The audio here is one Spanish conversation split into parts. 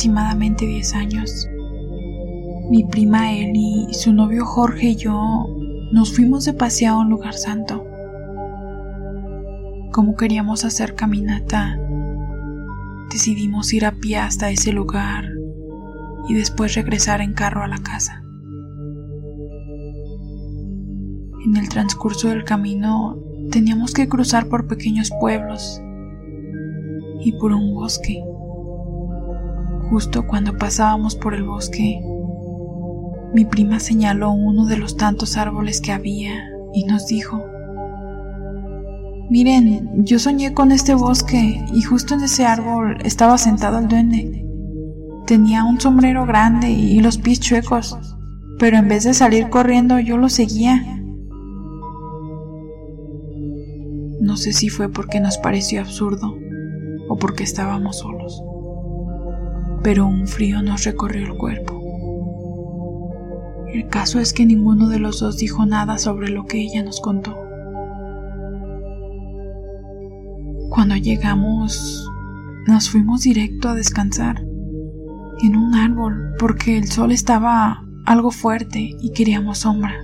aproximadamente 10 años, mi prima Eli, su novio Jorge y yo nos fuimos de paseo a un lugar santo. Como queríamos hacer caminata, decidimos ir a pie hasta ese lugar y después regresar en carro a la casa. En el transcurso del camino teníamos que cruzar por pequeños pueblos y por un bosque. Justo cuando pasábamos por el bosque, mi prima señaló uno de los tantos árboles que había y nos dijo, Miren, yo soñé con este bosque y justo en ese árbol estaba sentado el duende. Tenía un sombrero grande y los pies chuecos, pero en vez de salir corriendo yo lo seguía. No sé si fue porque nos pareció absurdo o porque estábamos solos, pero un frío nos recorrió el cuerpo. El caso es que ninguno de los dos dijo nada sobre lo que ella nos contó. Cuando llegamos, nos fuimos directo a descansar en un árbol porque el sol estaba algo fuerte y queríamos sombra.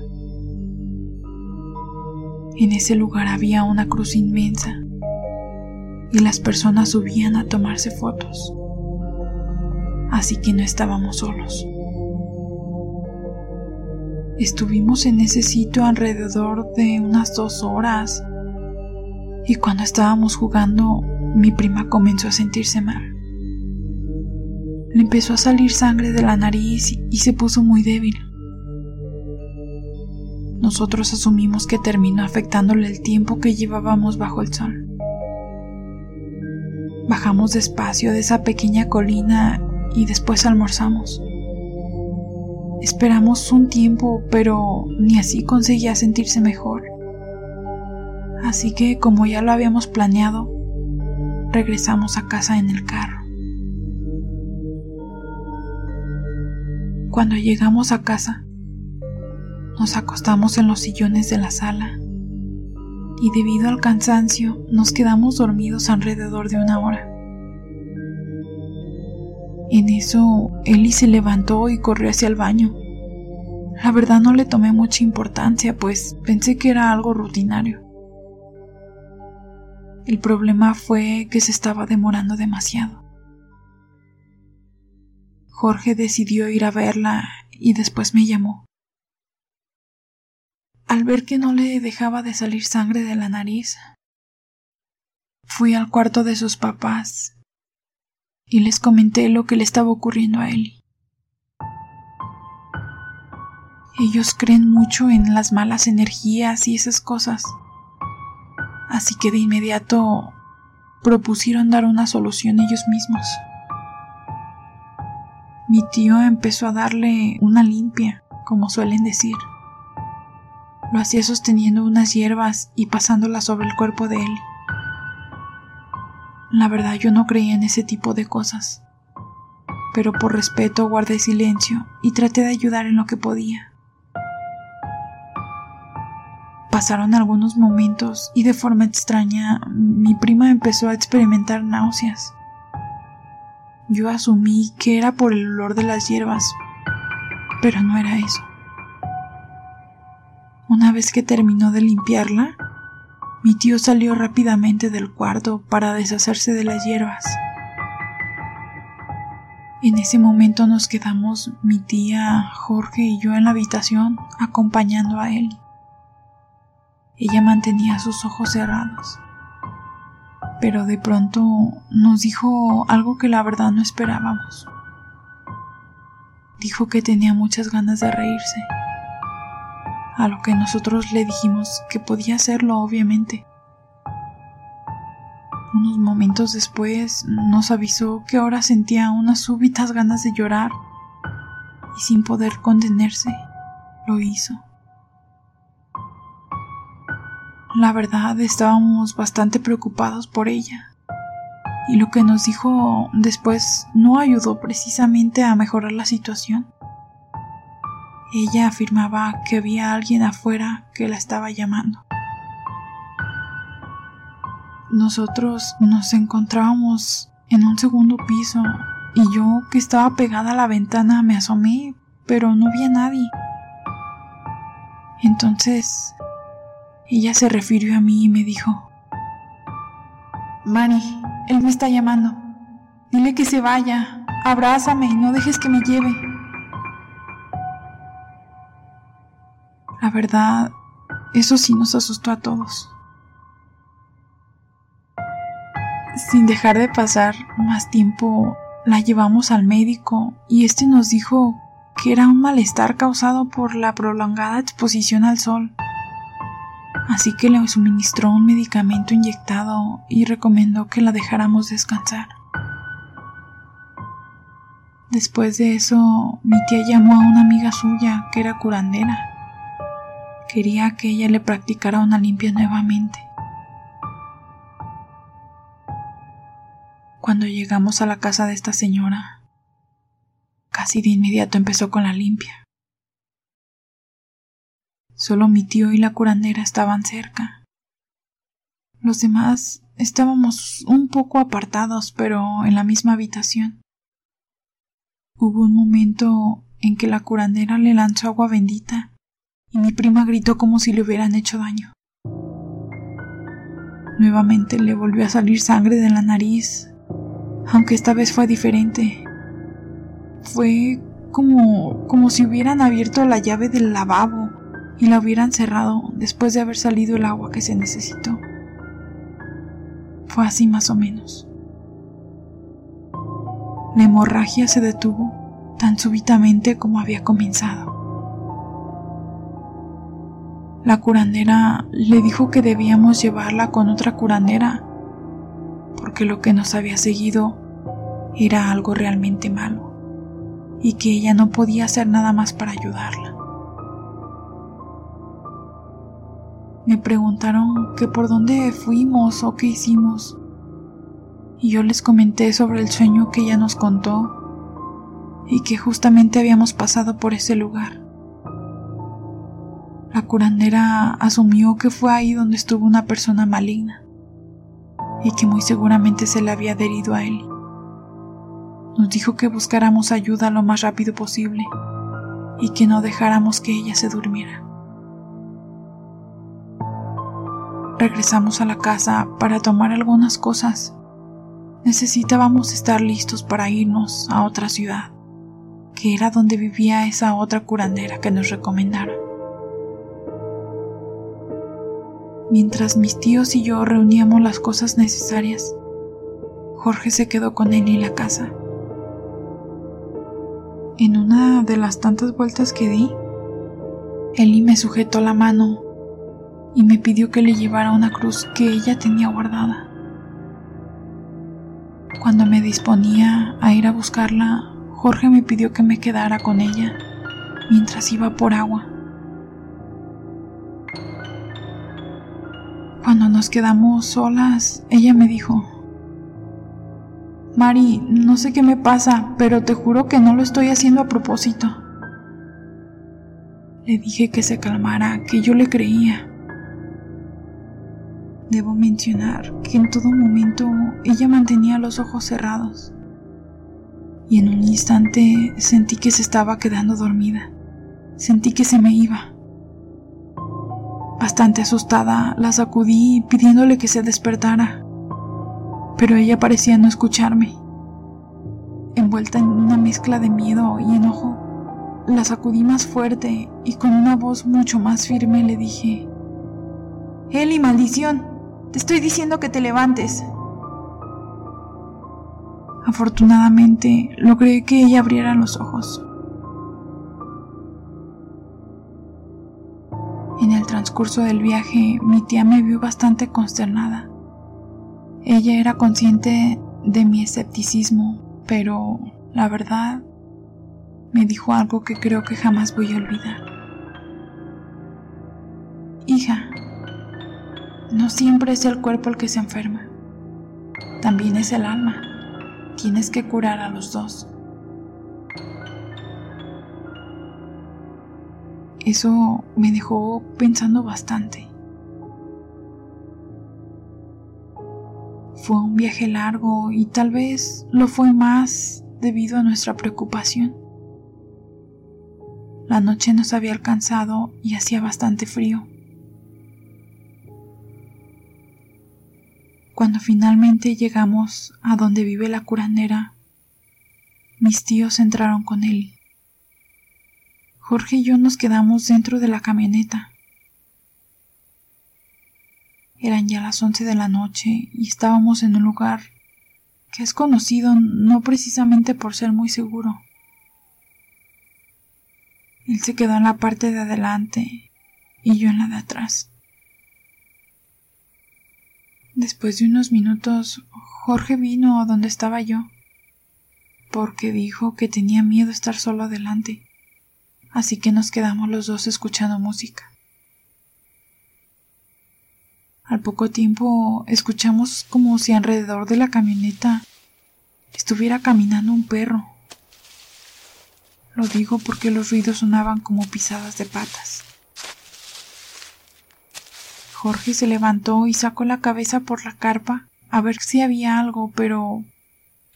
En ese lugar había una cruz inmensa y las personas subían a tomarse fotos. Así que no estábamos solos. Estuvimos en ese sitio alrededor de unas dos horas y cuando estábamos jugando mi prima comenzó a sentirse mal. Le empezó a salir sangre de la nariz y se puso muy débil. Nosotros asumimos que terminó afectándole el tiempo que llevábamos bajo el sol. Bajamos despacio de esa pequeña colina y después almorzamos. Esperamos un tiempo, pero ni así conseguía sentirse mejor. Así que, como ya lo habíamos planeado, regresamos a casa en el carro. Cuando llegamos a casa, nos acostamos en los sillones de la sala y debido al cansancio nos quedamos dormidos alrededor de una hora. En eso, Eli se levantó y corrió hacia el baño. La verdad no le tomé mucha importancia, pues pensé que era algo rutinario. El problema fue que se estaba demorando demasiado. Jorge decidió ir a verla y después me llamó. Al ver que no le dejaba de salir sangre de la nariz, fui al cuarto de sus papás y les comenté lo que le estaba ocurriendo a Eli. Ellos creen mucho en las malas energías y esas cosas. Así que de inmediato propusieron dar una solución ellos mismos. Mi tío empezó a darle una limpia, como suelen decir. Lo hacía sosteniendo unas hierbas y pasándolas sobre el cuerpo de él. La verdad yo no creía en ese tipo de cosas, pero por respeto guardé silencio y traté de ayudar en lo que podía. Pasaron algunos momentos y de forma extraña mi prima empezó a experimentar náuseas. Yo asumí que era por el olor de las hierbas, pero no era eso. Una vez que terminó de limpiarla, mi tío salió rápidamente del cuarto para deshacerse de las hierbas. En ese momento nos quedamos mi tía, Jorge y yo en la habitación acompañando a él. Ella mantenía sus ojos cerrados, pero de pronto nos dijo algo que la verdad no esperábamos. Dijo que tenía muchas ganas de reírse a lo que nosotros le dijimos que podía hacerlo, obviamente. Unos momentos después nos avisó que ahora sentía unas súbitas ganas de llorar y sin poder contenerse, lo hizo. La verdad estábamos bastante preocupados por ella y lo que nos dijo después no ayudó precisamente a mejorar la situación. Ella afirmaba que había alguien afuera que la estaba llamando. Nosotros nos encontrábamos en un segundo piso y yo que estaba pegada a la ventana me asomé, pero no vi a nadie. Entonces ella se refirió a mí y me dijo, Mari, él me está llamando. Dile que se vaya, abrázame y no dejes que me lleve. La verdad, eso sí nos asustó a todos. Sin dejar de pasar más tiempo, la llevamos al médico y este nos dijo que era un malestar causado por la prolongada exposición al sol. Así que le suministró un medicamento inyectado y recomendó que la dejáramos descansar. Después de eso, mi tía llamó a una amiga suya que era curandera Quería que ella le practicara una limpia nuevamente. Cuando llegamos a la casa de esta señora, casi de inmediato empezó con la limpia. Solo mi tío y la curandera estaban cerca. Los demás estábamos un poco apartados, pero en la misma habitación. Hubo un momento en que la curandera le lanzó agua bendita y mi prima gritó como si le hubieran hecho daño. Nuevamente le volvió a salir sangre de la nariz, aunque esta vez fue diferente. Fue como, como si hubieran abierto la llave del lavabo y la hubieran cerrado después de haber salido el agua que se necesitó. Fue así más o menos. La hemorragia se detuvo tan súbitamente como había comenzado. La curandera le dijo que debíamos llevarla con otra curandera, porque lo que nos había seguido era algo realmente malo, y que ella no podía hacer nada más para ayudarla. Me preguntaron que por dónde fuimos o qué hicimos, y yo les comenté sobre el sueño que ella nos contó y que justamente habíamos pasado por ese lugar. La curandera asumió que fue ahí donde estuvo una persona maligna y que muy seguramente se le había adherido a él. Nos dijo que buscáramos ayuda lo más rápido posible y que no dejáramos que ella se durmiera. Regresamos a la casa para tomar algunas cosas. Necesitábamos estar listos para irnos a otra ciudad, que era donde vivía esa otra curandera que nos recomendara. Mientras mis tíos y yo reuníamos las cosas necesarias, Jorge se quedó con él en la casa. En una de las tantas vueltas que di, Eli me sujetó la mano y me pidió que le llevara una cruz que ella tenía guardada. Cuando me disponía a ir a buscarla, Jorge me pidió que me quedara con ella mientras iba por agua. Cuando nos quedamos solas, ella me dijo, Mari, no sé qué me pasa, pero te juro que no lo estoy haciendo a propósito. Le dije que se calmara, que yo le creía. Debo mencionar que en todo momento ella mantenía los ojos cerrados y en un instante sentí que se estaba quedando dormida. Sentí que se me iba. Bastante asustada, la sacudí pidiéndole que se despertara, pero ella parecía no escucharme. Envuelta en una mezcla de miedo y enojo, la sacudí más fuerte y con una voz mucho más firme le dije, Eli, maldición, te estoy diciendo que te levantes. Afortunadamente, logré que ella abriera los ojos. Transcurso del viaje, mi tía me vio bastante consternada. Ella era consciente de mi escepticismo, pero la verdad me dijo algo que creo que jamás voy a olvidar. Hija, no siempre es el cuerpo el que se enferma, también es el alma. Tienes que curar a los dos. Eso me dejó pensando bastante. Fue un viaje largo y tal vez lo fue más debido a nuestra preocupación. La noche nos había alcanzado y hacía bastante frío. Cuando finalmente llegamos a donde vive la curandera, mis tíos entraron con él. Jorge y yo nos quedamos dentro de la camioneta. Eran ya las once de la noche y estábamos en un lugar que es conocido no precisamente por ser muy seguro. Él se quedó en la parte de adelante y yo en la de atrás. Después de unos minutos, Jorge vino a donde estaba yo, porque dijo que tenía miedo estar solo adelante, así que nos quedamos los dos escuchando música. Al poco tiempo escuchamos como si alrededor de la camioneta estuviera caminando un perro. Lo digo porque los ruidos sonaban como pisadas de patas. Jorge se levantó y sacó la cabeza por la carpa a ver si había algo, pero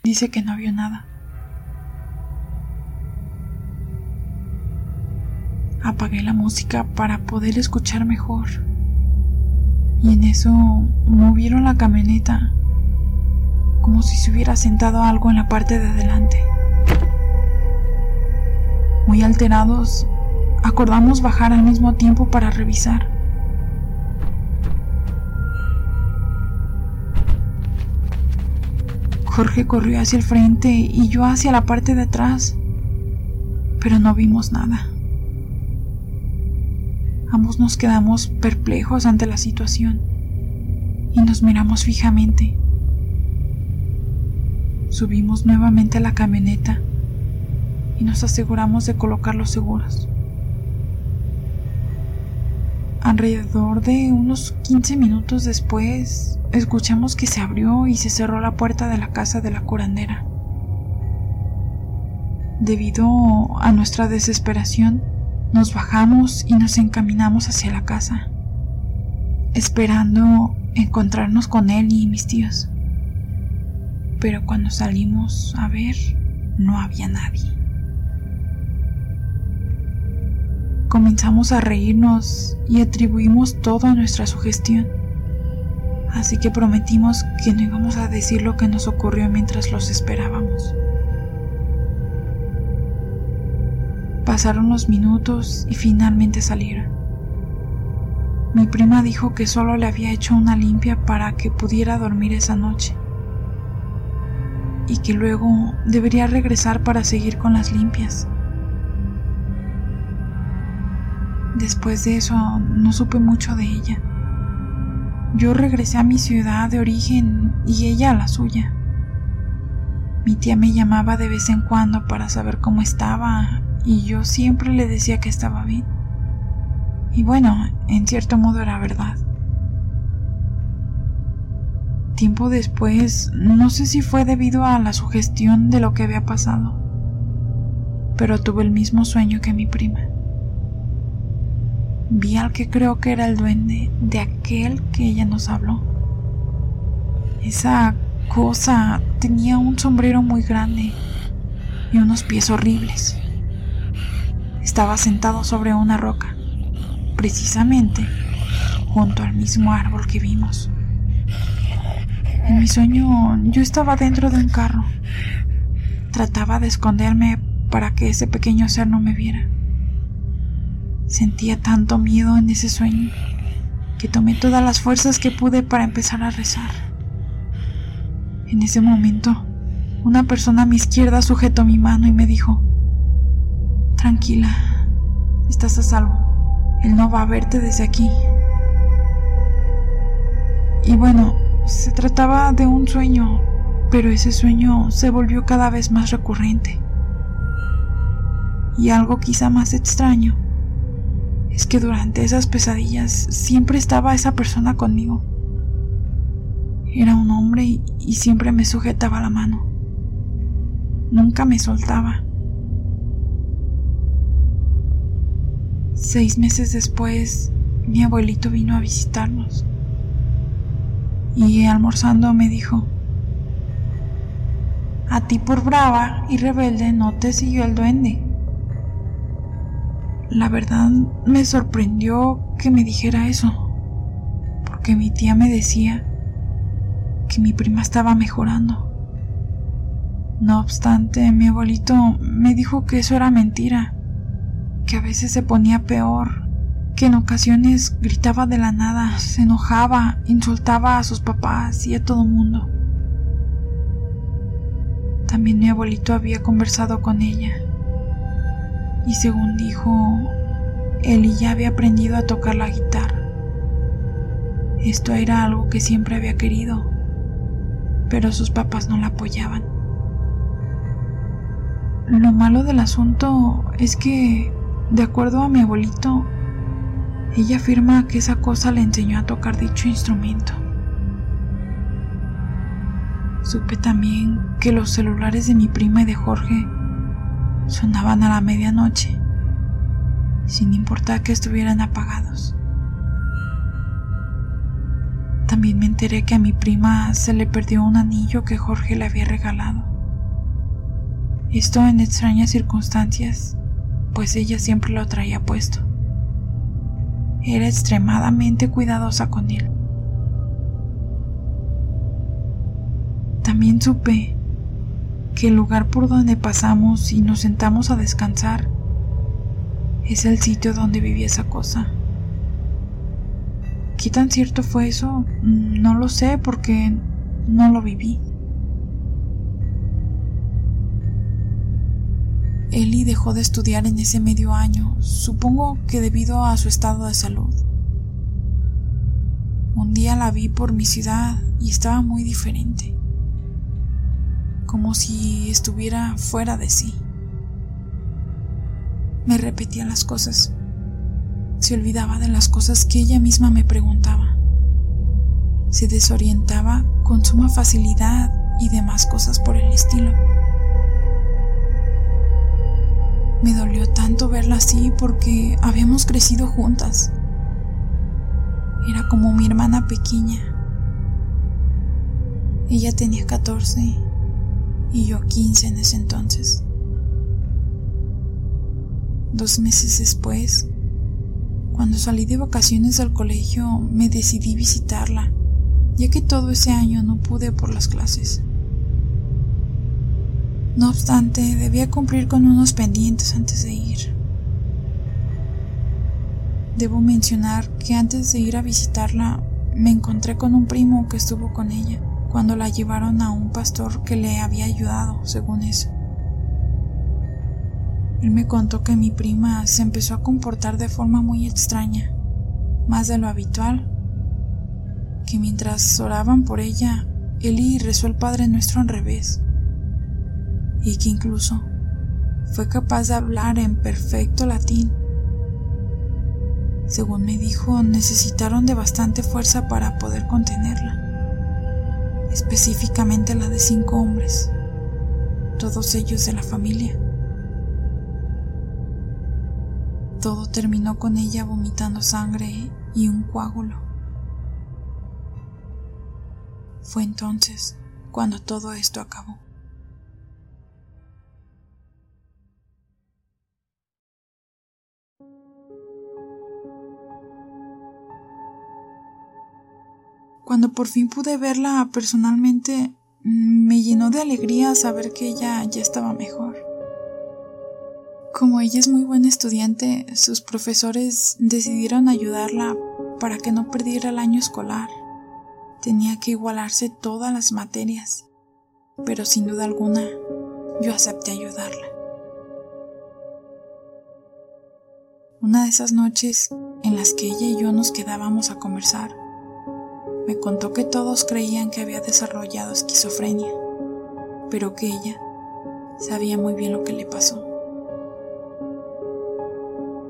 dice que no vio nada. Apagué la música para poder escuchar mejor. Y en eso movieron la camioneta, como si se hubiera sentado algo en la parte de adelante. Muy alterados, acordamos bajar al mismo tiempo para revisar. Jorge corrió hacia el frente y yo hacia la parte de atrás, pero no vimos nada. Ambos nos quedamos perplejos ante la situación y nos miramos fijamente. Subimos nuevamente a la camioneta y nos aseguramos de colocar los seguros. Alrededor de unos 15 minutos después, escuchamos que se abrió y se cerró la puerta de la casa de la curandera. Debido a nuestra desesperación, nos bajamos y nos encaminamos hacia la casa, esperando encontrarnos con él y mis tíos. Pero cuando salimos a ver, no había nadie. Comenzamos a reírnos y atribuimos todo a nuestra sugestión. Así que prometimos que no íbamos a decir lo que nos ocurrió mientras los esperábamos. Pasaron los minutos y finalmente salieron. Mi prima dijo que solo le había hecho una limpia para que pudiera dormir esa noche y que luego debería regresar para seguir con las limpias. Después de eso no supe mucho de ella. Yo regresé a mi ciudad de origen y ella a la suya. Mi tía me llamaba de vez en cuando para saber cómo estaba y yo siempre le decía que estaba bien. Y bueno, en cierto modo era verdad. Tiempo después, no sé si fue debido a la sugestión de lo que había pasado, pero tuve el mismo sueño que mi prima. Vi al que creo que era el duende de aquel que ella nos habló. Esa cosa tenía un sombrero muy grande y unos pies horribles. Estaba sentado sobre una roca, precisamente junto al mismo árbol que vimos. En mi sueño yo estaba dentro de un carro. Trataba de esconderme para que ese pequeño ser no me viera. Sentía tanto miedo en ese sueño que tomé todas las fuerzas que pude para empezar a rezar. En ese momento, una persona a mi izquierda sujetó mi mano y me dijo, Tranquila, estás a salvo. Él no va a verte desde aquí. Y bueno, se trataba de un sueño, pero ese sueño se volvió cada vez más recurrente. Y algo quizá más extraño es que durante esas pesadillas siempre estaba esa persona conmigo. Era un hombre y, siempre me sujetaba la mano. Nunca me soltaba. Seis meses después, mi abuelito vino a visitarnos. Y almorzando me dijo, a ti por brava y rebelde no te siguió el duende. La verdad me sorprendió que me dijera eso, porque mi tía me decía que mi prima estaba mejorando. No obstante, mi abuelito me dijo que eso era mentira, que a veces se ponía peor, que en ocasiones gritaba de la nada, se enojaba, insultaba a sus papás y a todo mundo. También mi abuelito había conversado con ella y según dijo, él ya había aprendido a tocar la guitarra. Esto era algo que siempre había querido, pero sus papás no la apoyaban. Lo malo del asunto es que, de acuerdo a mi abuelito, ella afirma que esa cosa le enseñó a tocar dicho instrumento. Supe también que los celulares de mi prima y de Jorge sonaban a la medianoche, sin importar que estuvieran apagados. También me enteré que a mi prima se le perdió un anillo que Jorge le había regalado. Esto en extrañas circunstancias, pues ella siempre lo traía puesto. Era extremadamente cuidadosa con él. También supe que el lugar por donde pasamos y nos sentamos a descansar es el sitio donde vivía esa cosa. ¿Qué tan cierto fue eso? No lo sé porque no lo viví. Ellie dejó de estudiar en ese medio año, supongo que debido a su estado de salud. Un día la vi por mi ciudad y estaba muy diferente, como si estuviera fuera de sí. Me repetía las cosas se olvidaba de las cosas que ella misma me preguntaba. Se desorientaba con suma facilidad y demás cosas por el estilo. Me dolió tanto verla así porque habíamos crecido juntas. Era como mi hermana pequeña. Ella tenía 14 y yo 15 en ese entonces. Dos meses después, cuando salí de vacaciones del colegio me decidí visitarla, ya que todo ese año no pude por las clases. No obstante, debía cumplir con unos pendientes antes de ir. Debo mencionar que antes de ir a visitarla me encontré con un primo que estuvo con ella cuando la llevaron a un pastor que le había ayudado, según eso. Él me contó que mi prima se empezó a comportar de forma muy extraña, más de lo habitual, que mientras oraban por ella, Eli rezó el Padre Nuestro al revés, y que incluso fue capaz de hablar en perfecto latín. Según me dijo, necesitaron de bastante fuerza para poder contenerla, específicamente la de cinco hombres, todos ellos de la familia. Todo terminó con ella vomitando sangre y un coágulo. Fue entonces cuando todo esto acabó. Cuando por fin pude verla personalmente, me llenó de alegría saber que ella ya estaba mejor. Como ella es muy buena estudiante, sus profesores decidieron ayudarla para que no perdiera el año escolar. Tenía que igualarse todas las materias, pero sin duda alguna yo acepté ayudarla. Una de esas noches en las que ella y yo nos quedábamos a conversar, me contó que todos creían que había desarrollado esquizofrenia, pero que ella sabía muy bien lo que le pasó.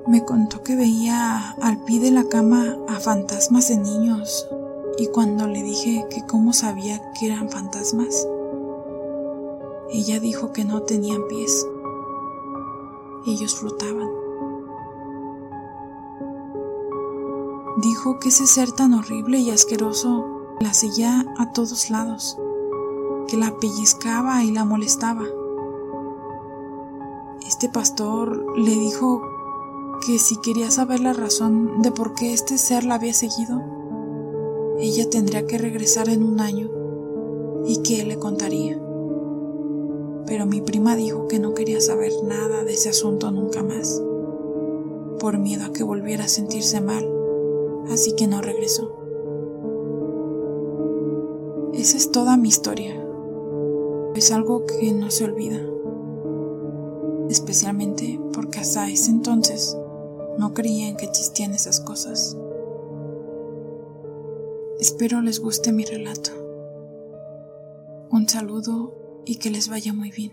Me contó que veía al pie de la cama a fantasmas de niños y cuando le dije que cómo sabía que eran fantasmas, ella dijo que no tenían pies. Ellos flotaban. Dijo que ese ser tan horrible y asqueroso la seguía a todos lados, que la pellizcaba y la molestaba. Este pastor le dijo que si quería saber la razón de por qué este ser la había seguido, ella tendría que regresar en un año y que él le contaría. Pero mi prima dijo que no quería saber nada de ese asunto nunca más, por miedo a que volviera a sentirse mal, así que no regresó. Esa es toda mi historia. Es algo que no se olvida, especialmente porque hasta ese entonces no creían que existían esas cosas. Espero les guste mi relato. Un saludo y que les vaya muy bien.